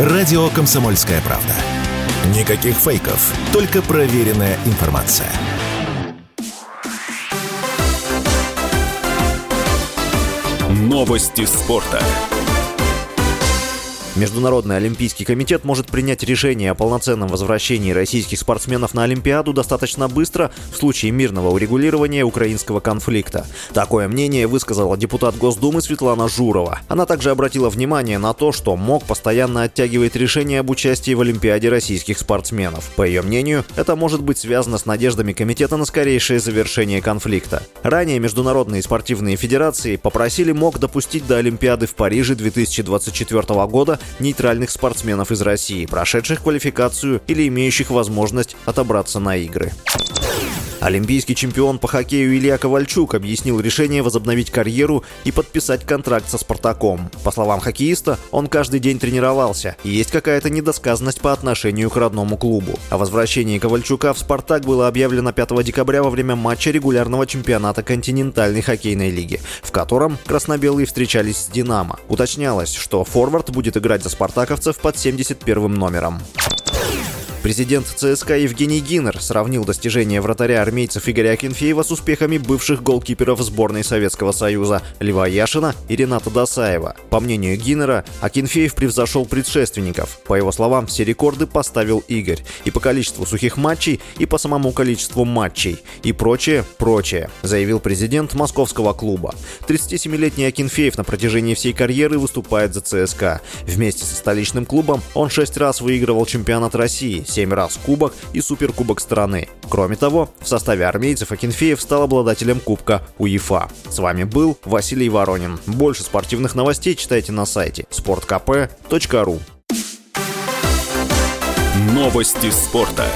Радио «Комсомольская правда». Никаких фейков, только проверенная информация. Новости спорта. Международный олимпийский комитет может принять решение о полноценном возвращении российских спортсменов на Олимпиаду достаточно быстро в случае мирного урегулирования украинского конфликта. Такое мнение высказала депутат Госдумы Светлана Журова. Она также обратила внимание на то, что МОК постоянно оттягивает решение об участии в Олимпиаде российских спортсменов. По ее мнению, это может быть связано с надеждами комитета на скорейшее завершение конфликта. Ранее международные спортивные федерации попросили МОК допустить до Олимпиады в Париже 2024 года нейтральных спортсменов из России, прошедших квалификацию или имеющих возможность отобраться на игры. Олимпийский чемпион по хоккею Илья Ковальчук объяснил решение возобновить карьеру и подписать контракт со «Спартаком». По словам хоккеиста, он каждый день тренировался, и есть какая-то недосказанность по отношению к родному клубу. О возвращении Ковальчука в «Спартак» было объявлено 5 декабря во время матча регулярного чемпионата континентальной хоккейной лиги, в котором красно-белые встречались с «Динамо». Уточнялось, что форвард будет играть за спартаковцев под 71 номером. Президент ЦСКА Евгений Гиннер сравнил достижения вратаря армейцев Игоря Акинфеева с успехами бывших голкиперов сборной Советского Союза Льва Яшина и Рената Досаева. По мнению Гиннера, Акинфеев превзошел предшественников. По его словам, все рекорды поставил Игорь. И по количеству сухих матчей, и по самому количеству матчей. И прочее, прочее, заявил президент московского клуба. 37-летний Акинфеев на протяжении всей карьеры выступает за ЦСКА. Вместе со столичным клубом он шесть раз выигрывал чемпионат России, 7 раз кубок и суперкубок страны. Кроме того, в составе армейцев Акинфеев стал обладателем кубка УЕФА. С вами был Василий Воронин. Больше спортивных новостей читайте на сайте sportkp.ru Новости спорта.